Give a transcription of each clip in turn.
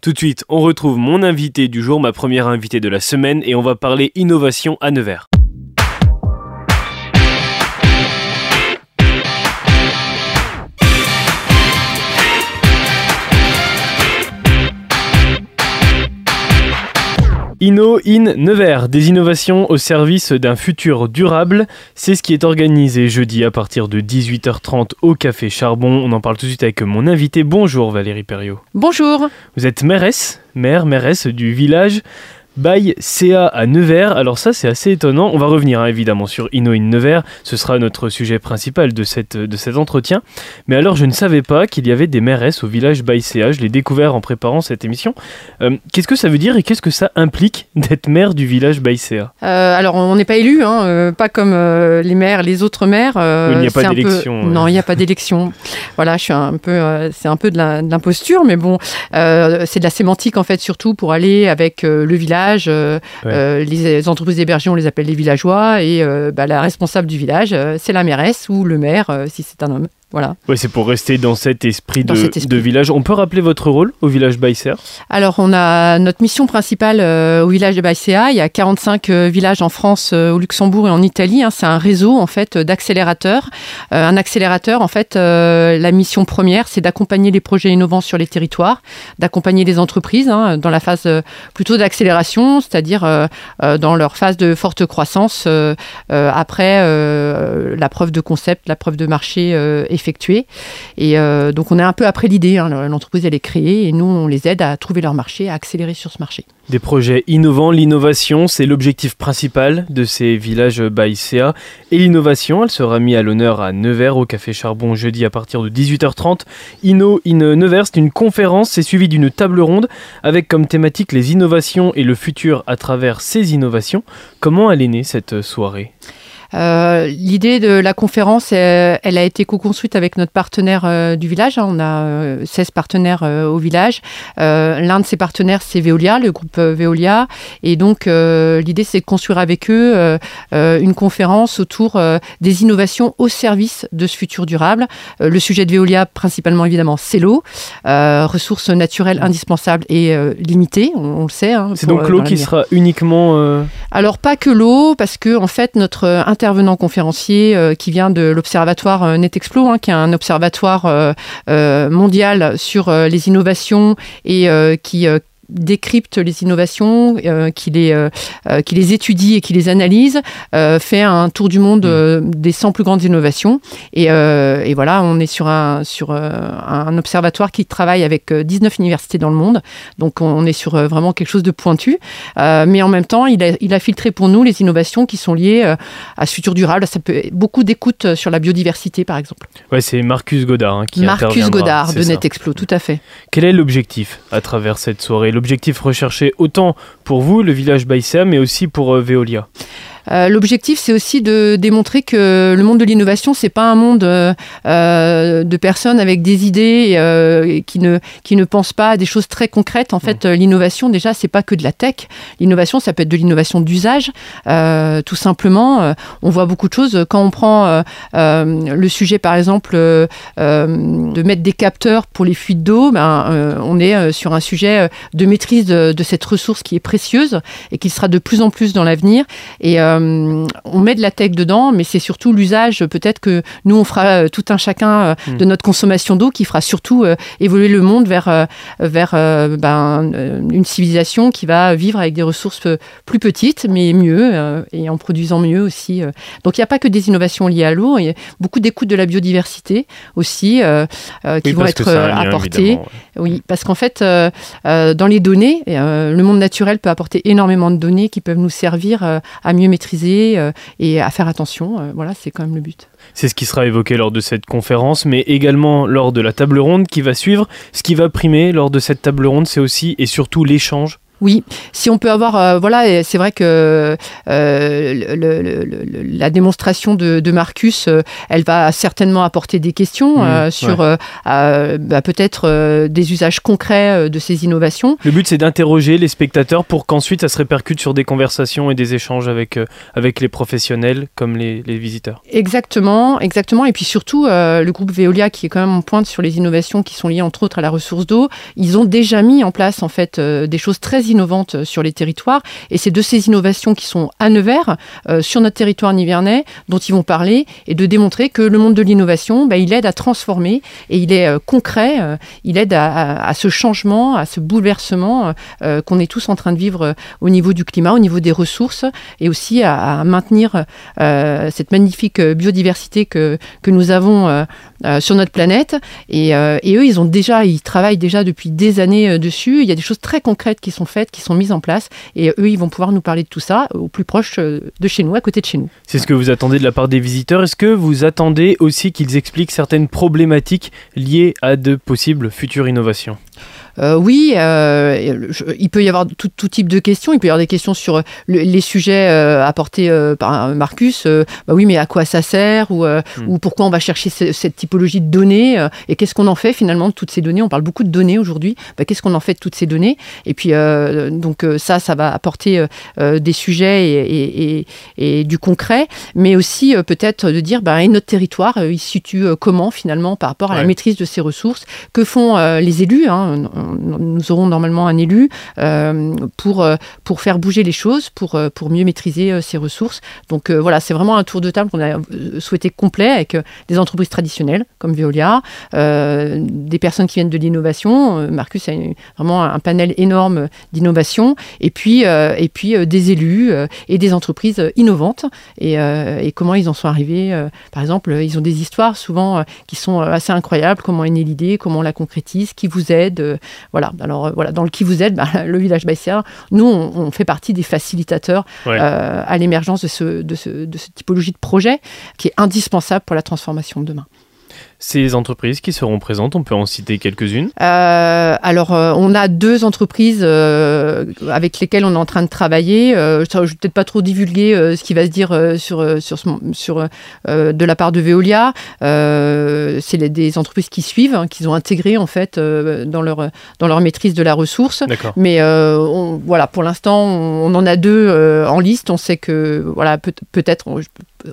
Tout de suite, on retrouve mon invité du jour, ma première invitée de la semaine, et on va parler innovation à Nevers. Inno in Nevers, des innovations au service d'un futur durable. C'est ce qui est organisé jeudi à partir de 18h30 au Café Charbon. On en parle tout de suite avec mon invité. Bonjour Valérie Perriot. Bonjour. Vous êtes mairesse, maire, mairesse du village by CA à Nevers. Alors ça, c'est assez étonnant. On va revenir hein, évidemment sur Inno in Nevers. Ce sera notre sujet principal de, cette, de cet entretien. Mais alors, je ne savais pas qu'il y avait des mairesses au village by CA. Je l'ai découvert en préparant cette émission. Euh, qu'est-ce que ça veut dire et qu'est-ce que ça implique d'être maire du village by CA euh, Alors, on n'est pas élu, hein, euh, pas comme euh, les maires, les autres maires. Il n'y a pas d'élection. Peu... Non, il n'y a pas d'élection. voilà, je suis un peu, c'est un peu de l'imposture, mais bon, c'est de la sémantique en fait, surtout pour aller avec le village euh, ouais. euh, les entreprises d'hébergement, on les appelle les villageois, et euh, bah, la responsable du village, c'est la mairesse ou le maire, si c'est un homme. Voilà. Ouais, c'est pour rester dans cet esprit, dans de, cet esprit. de, village. On peut rappeler votre rôle au village Baïséa Alors, on a notre mission principale euh, au village de Baïséa. Il y a 45 euh, villages en France, euh, au Luxembourg et en Italie. Hein. C'est un réseau en fait d'accélérateurs. un accélérateur, en fait, la mission première, c'est d'accompagner les projets innovants sur les territoires, d'accompagner les entreprises hein, dans la phase plutôt d'accélération, c'est-à-dire dans leur phase de forte croissance après la preuve de concept, la preuve de marché effectué. Et euh, donc on est un peu après l'idée, hein. l'entreprise elle est créée et nous on les aide à trouver leur marché, à accélérer sur ce marché. Des projets innovants, l'innovation, c'est l'objectif principal de ces villages Baïséa. Et l'innovation, elle sera mise à l'honneur à Nevers au Café Charbon jeudi à partir de 18h30. Inno in Nevers, c'est une conférence, c'est suivi d'une table ronde avec comme thématique les innovations et le futur à travers ces innovations. Comment elle est née cette soirée? L'idée de la conférence, elle, elle a été co-construite avec notre partenaire euh, du village. On a euh, 16 partenaires euh, au village. L'un de ces partenaires, c'est Veolia, le groupe Veolia. Et donc, l'idée, c'est de construire avec eux une conférence autour des innovations au service de ce futur durable. le sujet de Veolia, principalement, évidemment, c'est l'eau. ressources naturelles indispensables et limitées, on, on, le sait. Hein, c'est donc l'eau qui sera uniquement... Alors, pas que l'eau, parce que, en fait, notre intervenant conférencier euh, qui vient de l'observatoire euh, NetExplo, hein, qui est un observatoire euh, mondial sur les innovations et qui décrypte les innovations, euh, qui, les, euh, qui les étudie et qui les analyse, euh, fait un tour du monde mmh. des 100 plus grandes innovations. Et, et, voilà, on est sur, un, sur un observatoire qui travaille avec 19 universités dans le monde. Donc on est sur vraiment quelque chose de pointu. mais en même temps, il a, il a filtré pour nous les innovations qui sont liées à ce futur durable. Ça peut beaucoup d'écoute sur la biodiversité, par exemple. Ouais, c'est Marcus Godard hein, qui Marcus Godard de NetExplo, tout à fait. Quel est l'objectif à travers cette soirée l'objectif recherché autant pour vous, le village Baïséa, mais aussi pour euh, Veolia euh, L'objectif, c'est aussi de démontrer que le monde de l'innovation, c'est pas un monde euh, de personnes avec des idées euh, qui ne qui ne pensent pas à des choses très concrètes. En fait, mmh. l'innovation, déjà, c'est pas que de la tech. L'innovation, ça peut être de l'innovation d'usage, tout simplement. on voit beaucoup de choses quand on prend le sujet, par exemple, de mettre des capteurs pour les fuites d'eau. Ben, on est sur un sujet de maîtrise de, de, cette ressource qui est précieuse et qui sera de plus en plus dans l'avenir. Et euh, on met de la tech dedans, mais c'est surtout l'usage. Peut-être que nous, on fera euh, tout un chacun mmh. de notre consommation d'eau qui fera surtout euh, évoluer le monde vers, vers ben, une civilisation qui va vivre avec des ressources plus petites, mais mieux, et en produisant mieux aussi. Donc il n'y a pas que des innovations liées à l'eau, il y a beaucoup d'écoute de la biodiversité aussi qui oui, vont être apportées. Ouais. Oui, parce qu'en fait, dans les données, le monde naturel peut apporter énormément de données qui peuvent nous servir à mieux maîtriser euh, et à faire attention. Euh, voilà, c'est quand même le but. C'est ce qui sera évoqué lors de cette conférence, mais également lors de la table ronde qui va suivre. Ce qui va primer lors de cette table ronde, c'est aussi et surtout l'échange Oui, si on peut avoir, euh, voilà, c'est vrai que euh, le, la démonstration de, de Marcus, euh, elle va certainement apporter des questions mmh, sur bah, peut-être des usages concrets de ces innovations. Le but, c'est d'interroger les spectateurs pour qu'ensuite ça se répercute sur des conversations et des échanges avec, avec les professionnels comme les, les, visiteurs. Exactement, exactement. Et puis surtout, le groupe Veolia, qui est quand même en pointe sur les innovations qui sont liées entre autres à la ressource d'eau, ils ont déjà mis en place en fait des choses très innovantes euh, sur les territoires. Et c'est de ces innovations qui sont à Nevers, euh, sur notre territoire nivernais, dont ils vont parler, et de démontrer que le monde de l'innovation, bah, il aide à transformer, et il est euh, concret, il aide à, ce changement, à ce bouleversement qu'on est tous en train de vivre au niveau du climat, au niveau des ressources, et aussi à, maintenir cette magnifique biodiversité que, que nous avons sur notre planète. Et, et, eux, ils ont déjà, ils travaillent déjà depuis des années dessus. Il y a des choses très concrètes qui sont faites qui sont mises en place. Et eux, ils vont pouvoir nous parler de tout ça au plus proche euh, de chez nous, à côté de chez nous. C'est ce que vous attendez de la part des visiteurs. Est-ce que vous attendez aussi qu'ils expliquent certaines problématiques liées à de possibles futures innovations? Euh, oui, euh, il peut y avoir tout, type de questions. Il peut y avoir des questions sur les sujets euh, apportés par Marcus. bah oui, mais à quoi ça sert ou, hmm. ou pourquoi on va chercher cette typologie de données et qu'est-ce qu'on en fait finalement de toutes ces données? On parle beaucoup de données aujourd'hui. Bah, qu'est-ce qu'on en fait de toutes ces données? Et puis donc ça, ça va apporter des sujets et, et, du concret, mais aussi peut-être de dire bah, et notre territoire, il se situe comment finalement par rapport à la maîtrise de ses ressources? Que font les élus hein, nous aurons normalement un élu euh, pour, euh, pour faire bouger les choses, pour, euh, pour mieux maîtriser ces ressources. Donc voilà, c'est vraiment un tour de table qu'on a souhaité complet avec des entreprises traditionnelles comme Veolia, des personnes qui viennent de l'innovation. Marcus a vraiment un panel énorme d'innovation, et puis, et puis des élus et des entreprises innovantes et, et, comment ils en sont arrivés. par exemple, ils ont des histoires souvent qui sont assez incroyables. Comment est née l'idée, comment on la concrétise, qui vous aide. Voilà. Alors euh, voilà, dans le qui vous aide, bah, le village Baïséa, nous on, fait partie des facilitateurs euh, à l'émergence de, ce, de, ce, de cette typologie de projet qui est indispensable pour la transformation de demain. Ces entreprises qui seront présentes, on peut en citer quelques-unes euh, Alors, euh, on a deux entreprises euh, avec lesquelles on est en train de travailler. je ne vais peut-être pas trop divulguer ce qui va se dire sur, sur, sur de la part de Veolia. C'est des entreprises qui suivent, hein, qu'ils ont intégrées en fait dans, leur, dans leur maîtrise de la ressource. Mais voilà, pour l'instant, on, en a deux en liste. On sait que, voilà, peut-être, on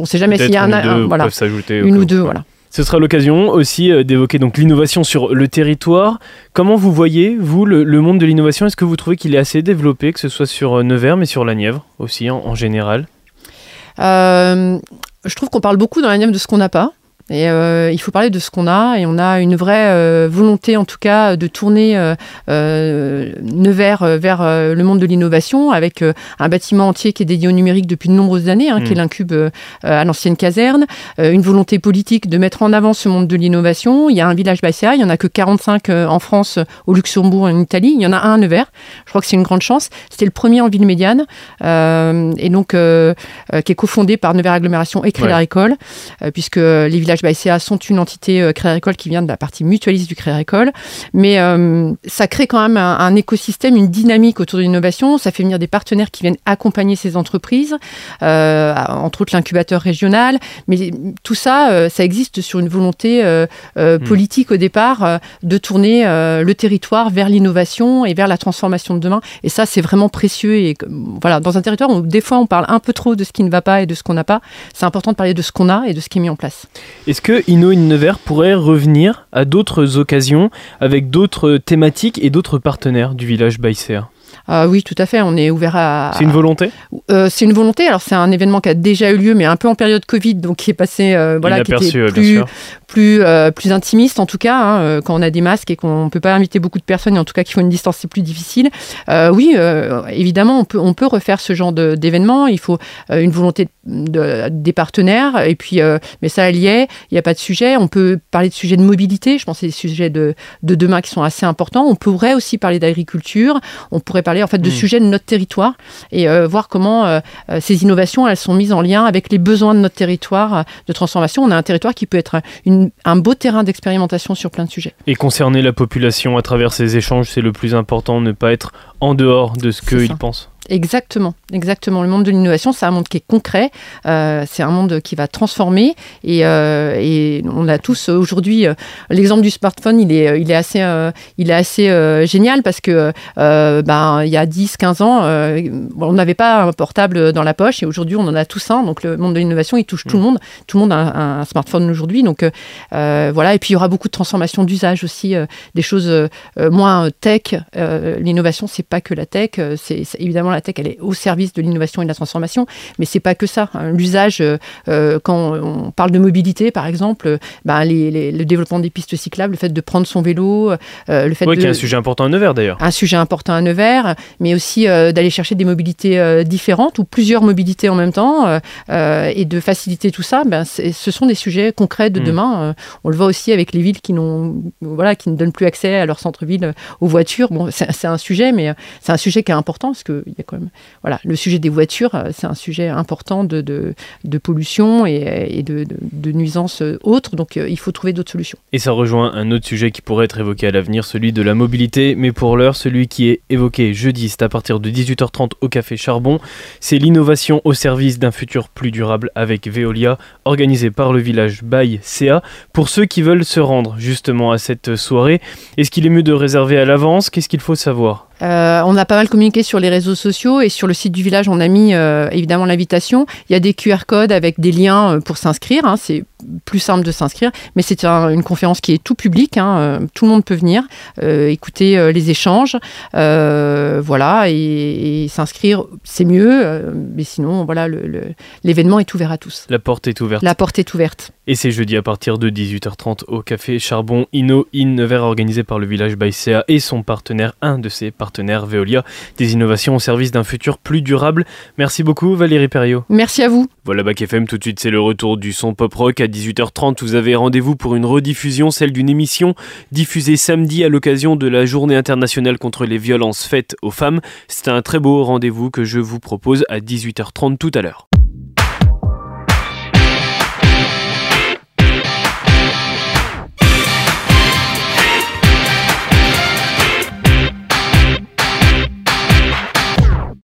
ne sait jamais s'il y a un, voilà, une ou deux, voilà. Ce sera l'occasion aussi euh, d'évoquer donc l'innovation sur le territoire. Comment vous voyez, vous, le, monde de l'innovation? Est-ce que vous trouvez qu'il est assez développé, que ce soit sur euh, Nevers, mais sur la Nièvre aussi, en, général? Euh, Je trouve qu'on parle beaucoup dans la Nièvre de ce qu'on n'a pas. Et euh, il faut parler de ce qu'on a, et on a une vraie euh, volonté, en tout cas, de tourner euh, Nevers vers le monde de l'innovation, avec un bâtiment entier qui est dédié au numérique depuis de nombreuses années, hein, qui est mm. l'incube à l'ancienne caserne, une volonté politique de mettre en avant ce monde de l'innovation. Il y a un village Bassia, il n'y en a que 45 en France, au Luxembourg, en Italie. Il y en a un à Nevers. Je crois que c'est une grande chance. C'était le premier en ville médiane, et donc qui est cofondé par Nevers Agglomération et Crédit Agricole, puisque les villages BACA sont une entité euh, Crédit Agricole qui vient de la partie mutualiste du Crédit Agricole. Mais euh, ça crée quand même un, écosystème, une dynamique autour de l'innovation. Ça fait venir des partenaires qui viennent accompagner ces entreprises, euh, entre autres l'incubateur régional. Mais tout ça, ça existe sur une volonté hmm. politique au départ de tourner le territoire vers l'innovation et vers la transformation de demain. Et ça, c'est vraiment précieux. Et voilà, dans un territoire où des fois on parle un peu trop de ce qui ne va pas et de ce qu'on n'a pas, c'est important de parler de ce qu'on a et de ce qui est mis en place. Est-ce que Inno Nevers pourrait revenir à d'autres occasions avec d'autres thématiques et d'autres partenaires du village Baïséa ah oui, tout à fait. On est ouvert à. C'est une volonté? Euh, C'est une volonté. Alors, c'est un événement qui a déjà eu lieu, mais un peu en période Covid, donc qui est passé. Euh, voilà, qui était plus, plus, euh, plus intimiste, en tout cas, hein, quand on a des masques et qu'on ne peut pas inviter beaucoup de personnes, et en tout cas qu'il faut une distance, c'est plus difficile. oui, évidemment, on peut, on peut refaire ce genre d'événement. Il faut une volonté de, des partenaires, et puis, mais ça, elle y est. Il n'y a pas de sujet. On peut parler de sujets de mobilité. Je pense que c'est des sujets de, de demain qui sont assez importants. On pourrait aussi parler d'agriculture. On pourrait parler en fait de Mm. sujets de notre territoire et euh, voir comment euh, euh, ces innovations elles sont mises en lien avec les besoins de notre territoire de transformation. On a un territoire qui peut être une- un beau terrain d'expérimentation sur plein de sujets. Et concerner la population à travers ces échanges, c'est le plus important, ne pas être en dehors de ce qu'ils pensent. Exactement, exactement. Le monde de l'innovation, c'est un monde qui est concret, euh, c'est un monde qui va transformer et, euh, et on a tous aujourd'hui euh, l'exemple du smartphone, il est, il est assez, il est assez génial parce que ben il y a 10-15 ans, on n'avait pas un portable dans la poche et aujourd'hui on en a tous un. Donc le monde de l'innovation, il touche tout le monde. Tout le monde a un, un smartphone aujourd'hui. Donc voilà. Et puis il y aura beaucoup de transformations d'usage aussi, des choses moins tech. L'innovation, c'est pas que la tech. c'est- évidemment la tech, elle est au service de l'innovation et de la transformation, mais c'est pas que ça. hein. L'usage, euh, euh, quand on parle de mobilité, par exemple, euh, ben, les- les- le développement des pistes cyclables, le fait de prendre son vélo, euh, le fait Oui, de qui est un sujet important à Nevers d'ailleurs. un sujet important à Nevers, mais aussi euh, d'aller chercher des mobilités différentes ou plusieurs mobilités en même temps et de faciliter tout ça. Ben, ce sont des sujets concrets de Mm. demain. On le voit aussi avec les villes qui voilà, qui ne donnent plus accès à leur centre-ville aux voitures. Bon, c'est un sujet, mais c'est un sujet qui est important parce que voilà, le sujet des voitures, euh, c'est un sujet important de, pollution et, de- de nuisances euh, autres. Donc, euh, il faut trouver d'autres solutions. Et ça rejoint un autre sujet qui pourrait être évoqué à l'avenir, celui de la mobilité. Mais pour l'heure, celui qui est évoqué jeudi, c'est à partir de 18h30 au Café Charbon. C'est l'innovation au service d'un futur plus durable avec Veolia, organisé par le village Baye CA. Pour ceux qui veulent se rendre justement à cette soirée, est-ce qu'il est mieux de réserver à l'avance? Qu'est-ce qu'il faut savoir? Euh, on a pas mal communiqué sur les réseaux sociaux et sur le site du village, on a mis euh, évidemment l'invitation. Il y a des QR codes avec des liens euh, pour s'inscrire. hein, plus simple de s'inscrire, mais c'est un- une conférence qui est tout public. hein, euh, tout le monde peut venir euh, écouter euh, les échanges, voilà, et, et s'inscrire, c'est mieux. mais sinon, voilà, l'événement est ouvert à tous. La porte est ouverte. La porte est ouverte. Et c'est jeudi à partir de 18h30 au Café Charbon Inno In Nevers organisé par le village Baïséa et son partenaire, un de ses partenaires Veolia, des innovations au service d'un futur plus durable. Merci beaucoup Valérie Perriot. Merci à vous. Voilà Bac FM, tout de suite c'est le retour du son pop rock à 18h30. Vous avez rendez-vous pour une rediffusion, celle d'une émission diffusée samedi à l'occasion de la journée internationale contre les violences faites aux femmes. C'est un très beau rendez-vous que je vous propose à 18h30 tout à l'heure.